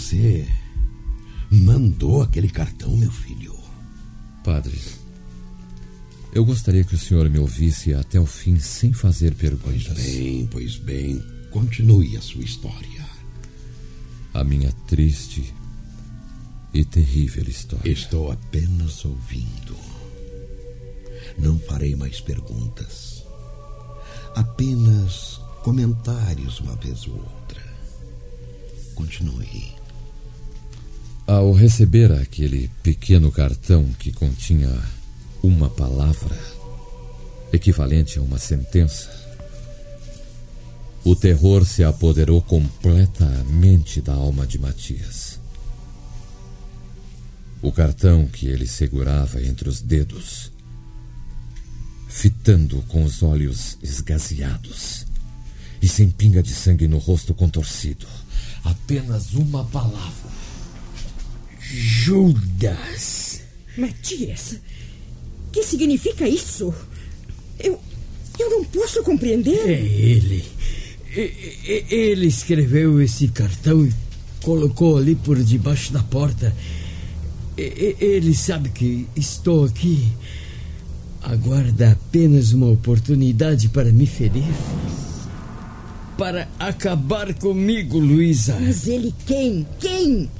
Você mandou aquele cartão, meu filho. Padre, eu gostaria que o senhor me ouvisse até o fim sem fazer Pois perguntas. bem, pois bem. Continue a sua história. A minha triste e terrível história. Estou apenas ouvindo. Não farei mais perguntas. Apenas comentários uma vez ou outra. Continue. Ao receber aquele pequeno cartão que continha uma palavra, equivalente a uma sentença, o terror se apoderou completamente da alma de Matias. O cartão que ele segurava entre os dedos, fitando com os olhos esgazeados e sem pinga de sangue no rosto contorcido, apenas uma palavra. Judas. Matias, que significa isso? Eu. Eu não posso compreender. É ele. Ele escreveu esse cartão e colocou ali por debaixo da porta. Ele sabe que estou aqui. Aguarda apenas uma oportunidade para me ferir. Para acabar comigo, Luísa. Mas ele quem? Quem?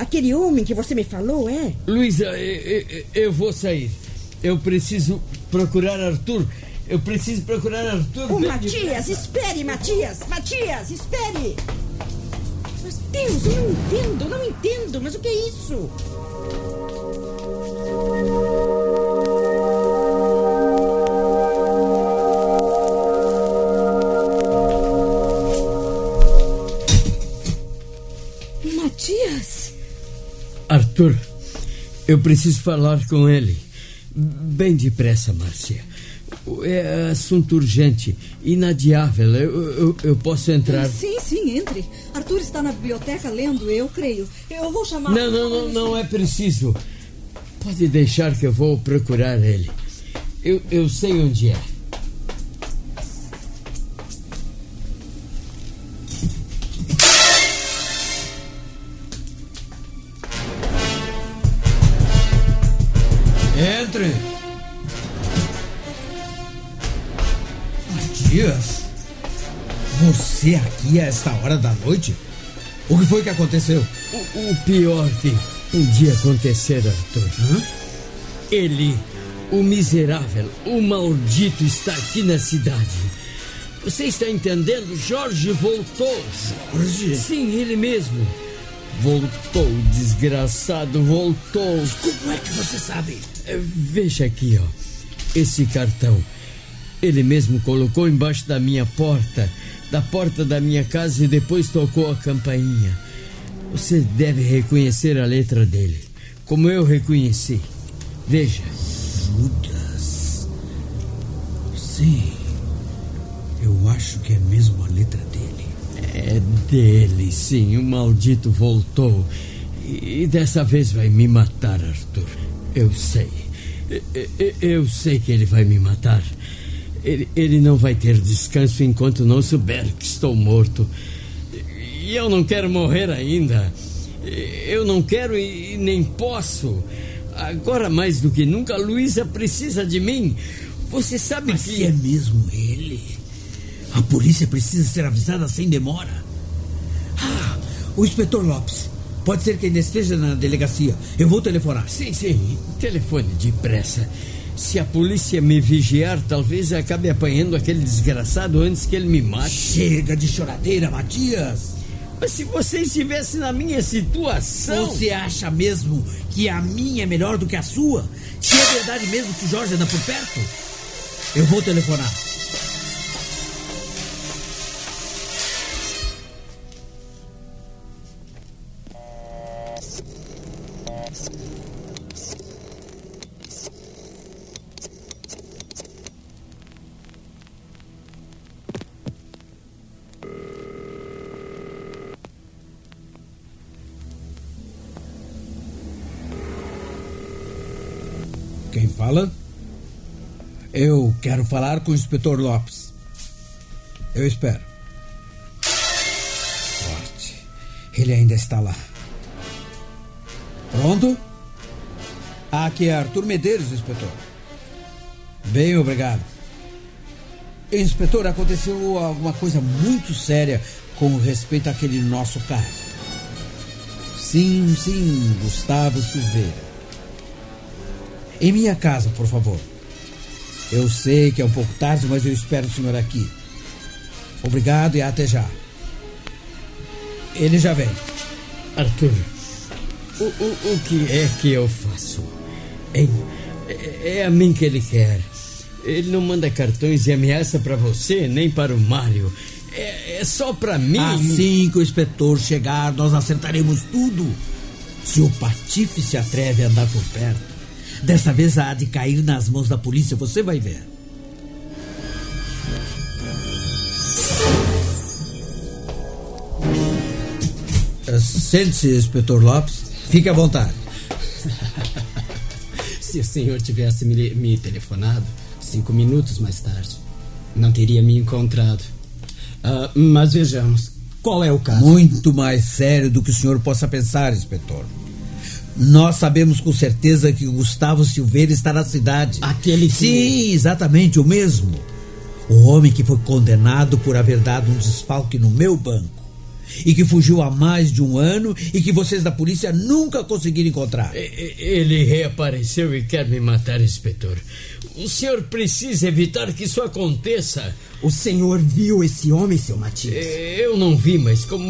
Aquele homem que você me falou, é? Luísa, eu, eu- eu vou sair. Eu preciso procurar Arthur. Eu preciso procurar Arthur. Bem Matias, depressa. espere, Matias! Matias, espere! Mas, Deus, eu não entendo, não entendo, mas o que é isso? Arthur, eu preciso falar com ele. Bem depressa, Márcia. É assunto urgente, inadiável. Eu, eu, eu posso entrar. Sim, sim, entre. Arthur está na biblioteca lendo, eu creio. Eu vou chamar. Não, não, não, não é preciso. Pode deixar que eu vou procurar ele. Eu, eu sei onde é. Entre. Matias? Você aqui a esta hora da noite? O que foi que aconteceu? O, o pior que podia acontecer, Arthur. Ele, o miserável, o maldito, está aqui na cidade. Você está entendendo? Jorge voltou. Jorge? Sim, ele mesmo. Voltou, desgraçado, voltou. Como é que você sabe? É, Veja aqui, ó. Esse cartão. Ele mesmo colocou embaixo da minha porta, da porta da minha casa e depois tocou a campainha. Você deve reconhecer a letra dele, como eu reconheci. Veja. Judas. Sim. Eu acho que é mesmo a letra dele. É dele, sim. O maldito voltou. E dessa vez vai me matar, Arthur. Eu sei. Eu sei que ele vai me matar. Ele, ele não vai ter descanso enquanto não souber que estou morto. E eu não quero morrer ainda. Eu não quero e nem posso. Agora mais do que nunca, Luísa precisa de mim. Você sabe Mas que. se é mesmo ele, a polícia precisa ser avisada sem demora. Ah, o inspetor Lopes. Pode ser que ainda esteja na delegacia. Eu vou telefonar. Sim, sim. Telefone depressa. Se a polícia me vigiar, talvez eu acabe apanhando aquele desgraçado antes que ele me mate. Chega de choradeira, Matias. Mas se você estivesse na minha situação. Você acha mesmo que a minha é melhor do que a sua? Se é verdade mesmo que o Jorge anda por perto? Eu vou telefonar. Quero falar com o inspetor Lopes. Eu espero. Sorte. Ele ainda está lá. Pronto? Aqui é Arthur Medeiros, inspetor. Bem, obrigado. Inspetor, aconteceu alguma coisa muito séria com respeito àquele nosso caso. Sim, sim, Gustavo Silveira. Em minha casa, por favor. Eu sei que é um pouco tarde, mas eu espero o senhor aqui. Obrigado e até já. Ele já vem. Arthur, o, o, o que é que eu faço? Hein? É, é a mim que ele quer. Ele não manda cartões e ameaça para você, nem para o Mário. É, é só para mim. Assim que o inspetor chegar, nós acertaremos tudo. Se o Patife se atreve a andar por perto, dessa vez há de cair nas mãos da polícia, você vai ver. Eh, Sente-se, inspetor Lopes. Fique à vontade. Se o senhor tivesse me, me telefonado cinco minutos mais tarde, não teria me encontrado. Ah, mas vejamos, qual é o caso? Muito mais sério do que o senhor possa pensar, inspetor. Nós sabemos com certeza que o Gustavo Silveira está na cidade. Aquele que- Sim, exatamente, o mesmo. O homem que foi condenado por haver dado um desfalque no meu banco. E que fugiu há mais de um ano e que vocês da polícia nunca conseguiram encontrar. Ele reapareceu e quer me matar, inspetor. O senhor precisa evitar que isso aconteça. O senhor viu esse homem, seu Matias? Eu não vi, mas como.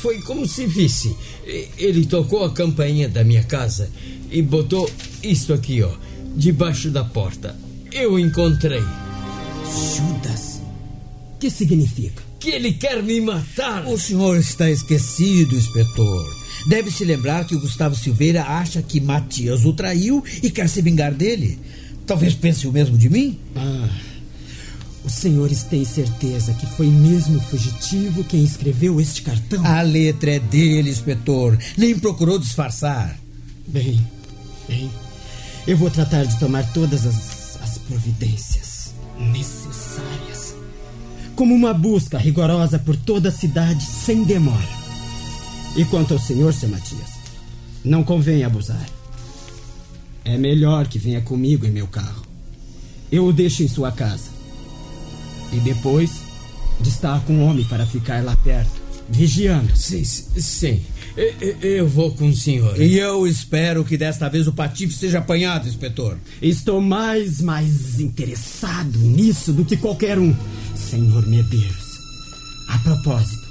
Foi como se visse. Ele tocou a campainha da minha casa e botou isto aqui, ó, debaixo da porta. Eu encontrei. Judas. Que significa? Que ele quer me matar. O senhor está esquecido, inspetor. Deve se lembrar que o Gustavo Silveira acha que Matias o traiu e quer se vingar dele. Talvez pense o mesmo de mim? Ah, os senhores têm certeza que foi mesmo o fugitivo quem escreveu este cartão? A letra é dele, inspetor. Nem procurou disfarçar. Bem, bem. Eu vou tratar de tomar todas as, as providências necessárias. Como uma busca rigorosa por toda a cidade sem demora. E quanto ao senhor, seu Matias, não convém abusar. É melhor que venha comigo em meu carro. Eu o deixo em sua casa. E depois, destaco um homem para ficar lá perto, vigiando. Sim, sim. Eu vou com o senhor. E eu espero que desta vez o Patife seja apanhado, inspetor. Estou mais, mais interessado nisso do que qualquer um, senhor Medeiros. A propósito,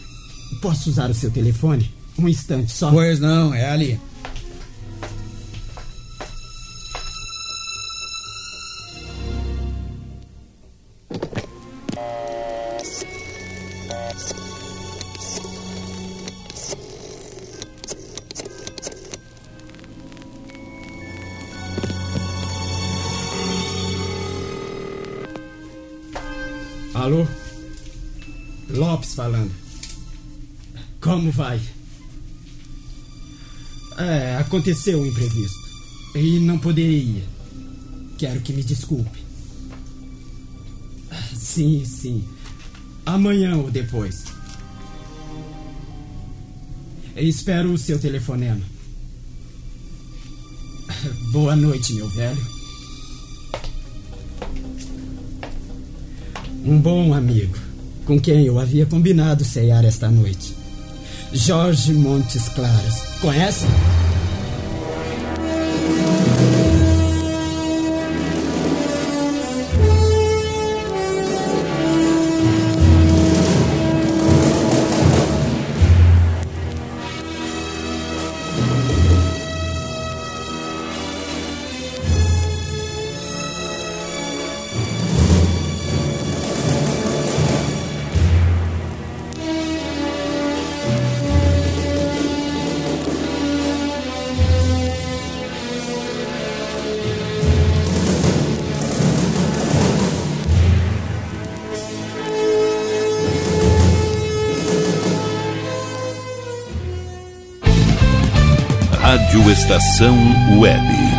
posso usar o seu telefone? Um instante só. Pois não, é ali. Aconteceu um imprevisto. E não poderia. Quero que me desculpe. Sim, sim. Amanhã ou depois. Espero o seu telefonema. Boa noite, meu velho. Um bom amigo, com quem eu havia combinado ceiar esta noite. Jorge Montes Claros. Conhece? Rádio Estação Web.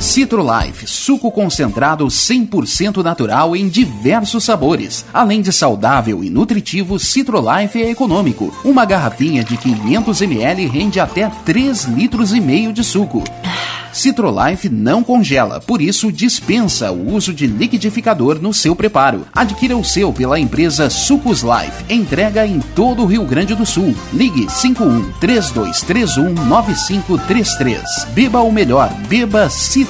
Citrolife, suco concentrado 100% natural em diversos sabores. Além de saudável e nutritivo, Citrolife é econômico. Uma garrafinha de 500 ml rende até 3 litros e meio de suco. Citrolife não congela, por isso dispensa o uso de liquidificador no seu preparo. Adquira o seu pela empresa Sucos Life. Entrega em todo o Rio Grande do Sul. Ligue 51 3231 9533. Beba o melhor, beba Citrolife.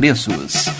preços.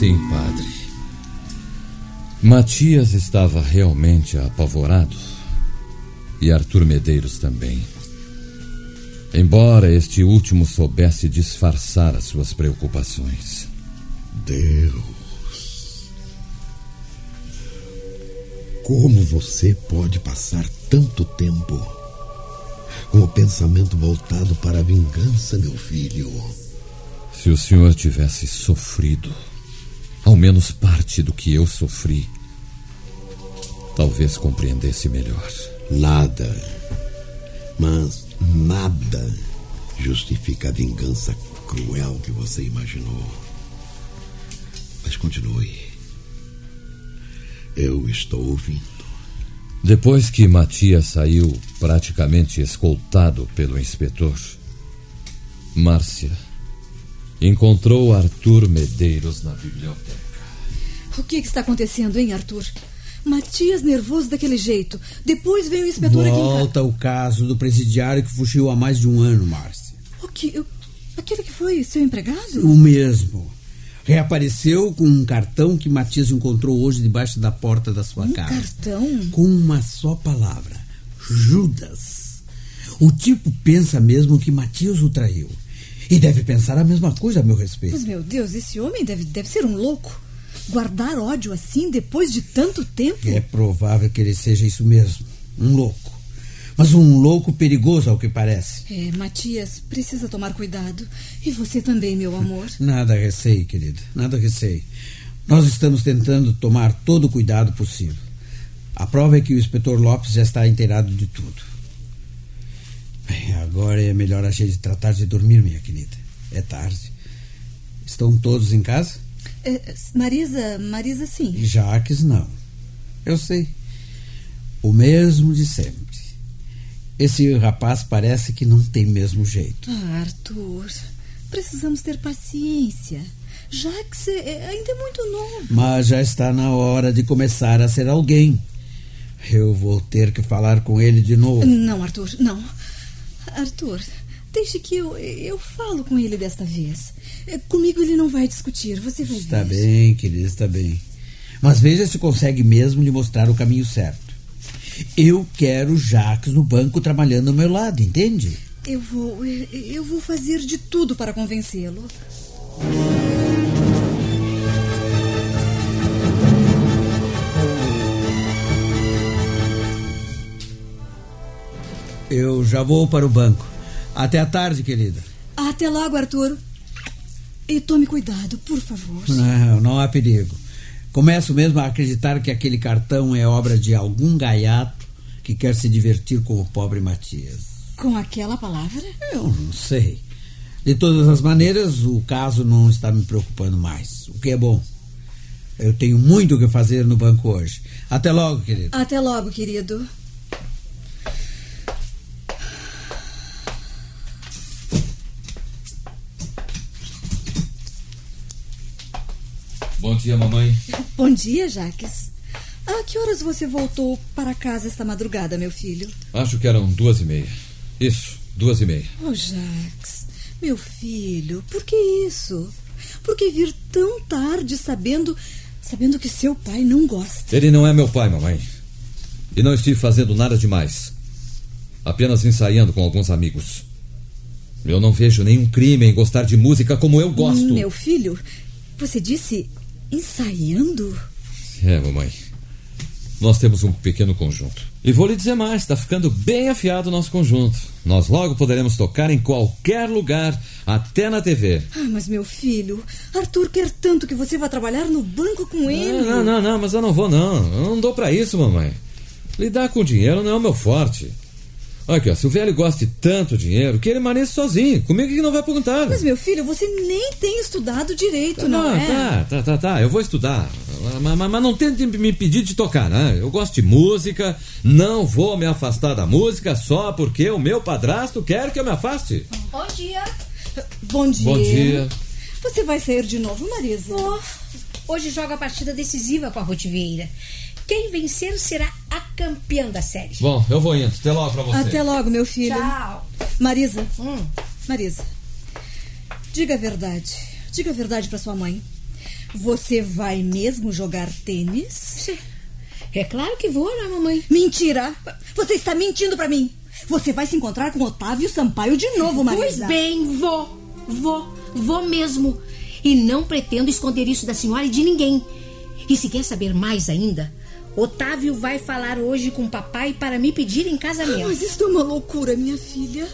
Sim, padre. Matias estava realmente apavorado. E Arthur Medeiros também. Embora este último soubesse disfarçar as suas preocupações. Deus. Como você pode passar tanto tempo com o pensamento voltado para a vingança, meu filho? Se o senhor tivesse sofrido ao menos parte do que eu sofri, talvez compreendesse melhor. Nada, mas nada justifica a vingança cruel que você imaginou. Mas continue. Eu estou ouvindo. Depois que Matias saiu praticamente escoltado pelo inspetor, Márcia encontrou Arthur Medeiros na biblioteca. O que, que está acontecendo, hein, Arthur? Matias nervoso daquele jeito. Depois vem o inspetor aqui em casa. Volta o caso do presidiário que fugiu há mais de um ano, Márcia. O que? Aquele que foi seu empregado? O mesmo. Reapareceu com um cartão que Matias encontrou hoje debaixo da porta da sua Um casa. cartão? Com uma só palavra: Judas. O tipo pensa mesmo que Matias o traiu. E deve pensar a mesma coisa a meu respeito. Mas, meu Deus, esse homem deve, deve ser um louco. Guardar ódio assim depois de tanto tempo? É provável que ele seja isso mesmo. Um louco. Mas um louco perigoso, ao que parece. É, Matias, precisa tomar cuidado. E você também, meu amor. Nada receio, querida. Nada receio. Nós estamos tentando tomar todo o cuidado possível. A prova é que o inspetor Lopes já está inteirado de tudo. Bem, agora é melhor a gente tratar de dormir, minha querida. É tarde. Estão todos em casa? É, Marisa, Marisa, sim. E Jaques não. Eu sei. O mesmo de sempre. Esse rapaz parece que não tem mesmo jeito. Ah, Arthur, precisamos ter paciência. Jacques é, é- ainda é muito novo. Mas já está na hora de começar a ser alguém. Eu vou ter que falar com ele de novo. Não, Arthur, não. Arthur, deixe que eu, eu falo com ele desta vez. É, Comigo ele não vai discutir, você vai Está ver. bem, querida, está bem. Mas veja se consegue mesmo lhe mostrar o caminho certo. Eu quero Jacques no banco trabalhando ao meu lado, entende? Eu vou, eu vou fazer de tudo para convencê-lo. Eu já vou para o banco. Até a tarde, querida. Até logo, Arthur. E tome cuidado, por favor. Não, não há perigo. Começo mesmo a acreditar que aquele cartão é obra de algum gaiato que quer se divertir com o pobre Matias. Com aquela palavra? Eu não sei. De todas as maneiras, o caso não está me preocupando mais, o que é bom. Eu tenho muito o que fazer no banco hoje. Até logo, querido. Até logo, querido. Dia, mamãe. Bom dia, Jaques. A que horas você voltou para casa esta madrugada, meu filho? Acho que eram duas e meia. Isso, duas e meia. Oh, Jaques, meu filho, por que isso? Por que vir tão tarde sabendo sabendo que seu pai não gosta? Ele não é meu pai, mamãe. E não estive fazendo nada demais. Apenas ensaiando com alguns amigos. Eu não vejo nenhum crime em gostar de música como eu gosto. Meu filho, você disse ensaiando? É, mamãe. Nós temos um pequeno conjunto. E vou lhe dizer mais, está ficando bem afiado o nosso conjunto. Nós logo poderemos tocar em qualquer lugar, até na TV. Ah, mas meu filho, Arthur quer tanto que você vá trabalhar no banco com ele. Não, não, não, mas eu não vou não. Eu não dou pra isso, mamãe. Lidar com dinheiro não é o meu forte. Olha aqui, ó, se o velho gosta de tanto dinheiro, que ele maneje sozinho. Comigo que não vai perguntar. Mas meu filho, você nem tem estudado direito, não, Não, é? tá, tá, tá, tá. Eu vou estudar. Mas, mas- mas não tente me pedir de tocar, né? Eu gosto de música, não vou me afastar da música só porque o meu padrasto quer que eu me afaste. Bom dia. Bom dia. Bom dia. Você vai sair de novo, Marisa? Hoje joga a partida decisiva com a Ruth Vieira. Quem vencer será a campeã da série. Bom, eu vou indo. Até logo pra você. Até logo, meu filho. Tchau. Marisa. Hum. Marisa. Diga a verdade. Diga a verdade pra sua mãe. Você vai mesmo jogar tênis? É claro que vou, né, mamãe? Mentira! Você está mentindo pra mim! Você vai se encontrar com Otávio Sampaio de novo, Marisa. Pois bem, vou. Vou. Vou mesmo. E não pretendo esconder isso da senhora e de ninguém. E se quer saber mais ainda, Otávio vai falar hoje com o papai para me pedir em casamento. Mas isso é uma loucura, minha filha.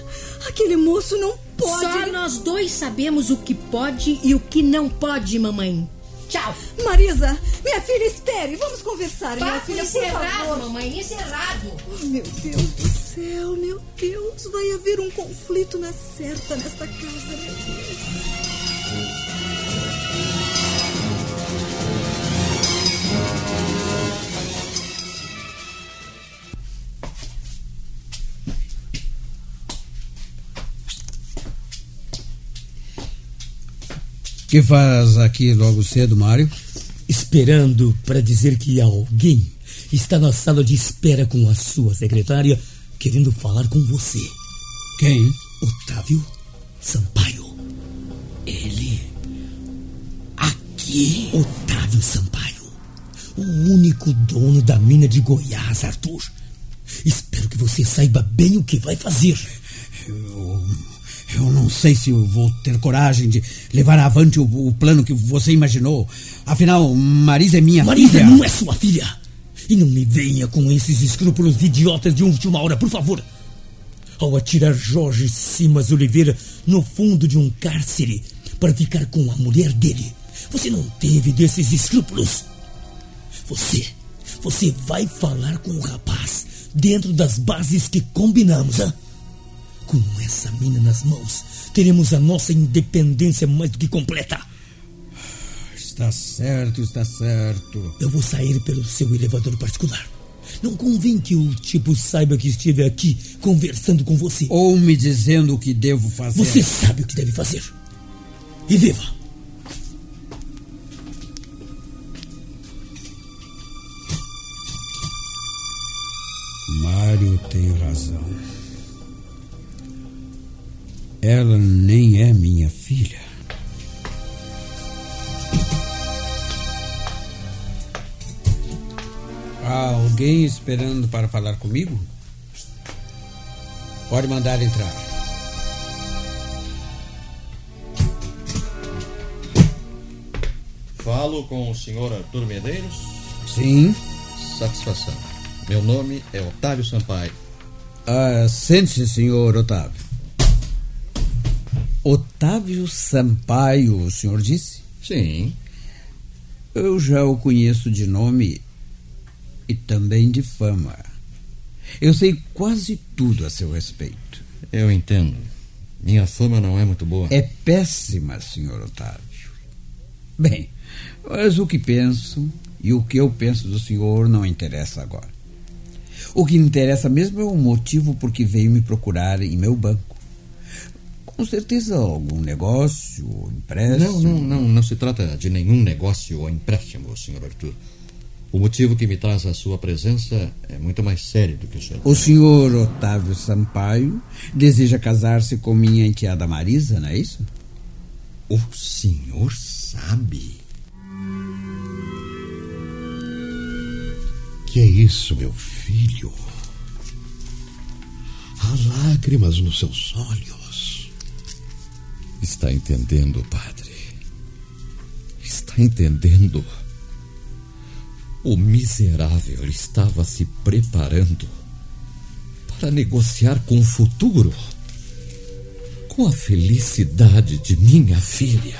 Aquele moço não pode. Só nós dois sabemos o que pode e o que não pode, mamãe. tchau. Marisa, minha filha, espere. Vamos conversar, minha Papo filha, por encerrado, mamãe, encerrado. Oh, meu Deus do céu, meu Deus. Vai haver um conflito na certa nesta casa, meu Deus. Que faz aqui logo cedo, Mário? Esperando para dizer que alguém está na sala de espera com a sua secretária querendo falar com você. Quem? Otávio Sampaio. Ele. Aqui? Otávio Sampaio. O único dono da mina de Goiás, Arthur. Espero que você saiba bem o que vai fazer. Eu, não sei se eu vou ter coragem de levar avante o, o plano que você imaginou. Afinal, Marisa é minha Marisa filha. não é sua filha. E não me venha com esses escrúpulos idiotas de última hora, por favor. Ao atirar Jorge Simas Oliveira no fundo de um cárcere para ficar com a mulher dele, você não teve desses escrúpulos. Você, você vai falar com o rapaz dentro das bases que combinamos, hã? Com essa mina nas mãos, teremos a nossa independência mais do que completa. Está certo, está certo. Eu vou sair pelo seu elevador particular. Não convém que o tipo saiba que estive aqui conversando com você. Ou me dizendo o que devo fazer. Você sabe o que deve fazer. E viva! Mário tem razão. Ela nem é minha filha. Há alguém esperando para falar comigo? Pode mandar entrar. Falo com o senhor Arthur Medeiros? Sim. Satisfação. Meu nome é Otávio Sampaio. Ah, Sente-se, senhor Otávio. Otávio Sampaio, o senhor disse? Sim. Eu já o conheço de nome e também de fama. Eu sei quase tudo a seu respeito. Eu entendo. Minha fama não é muito boa. É péssima, senhor Otávio. Bem, mas o que penso e o que eu penso do senhor não interessa agora. O que interessa mesmo é o motivo por que veio me procurar em meu banco. Com certeza algum negócio ou empréstimo. Não, não, não, não se trata de nenhum negócio ou empréstimo, senhor Arthur. O motivo que me traz a sua presença é muito mais sério do que o senhor. O senhor Otávio Sampaio deseja casar-se com minha enteada Marisa, não é isso? O senhor sabe? Que é isso, meu filho? Há lágrimas nos seus olhos. Está entendendo, padre? Está entendendo? O miserável estava se preparando para negociar com o futuro, com a felicidade de minha filha.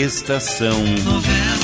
Estação Novela.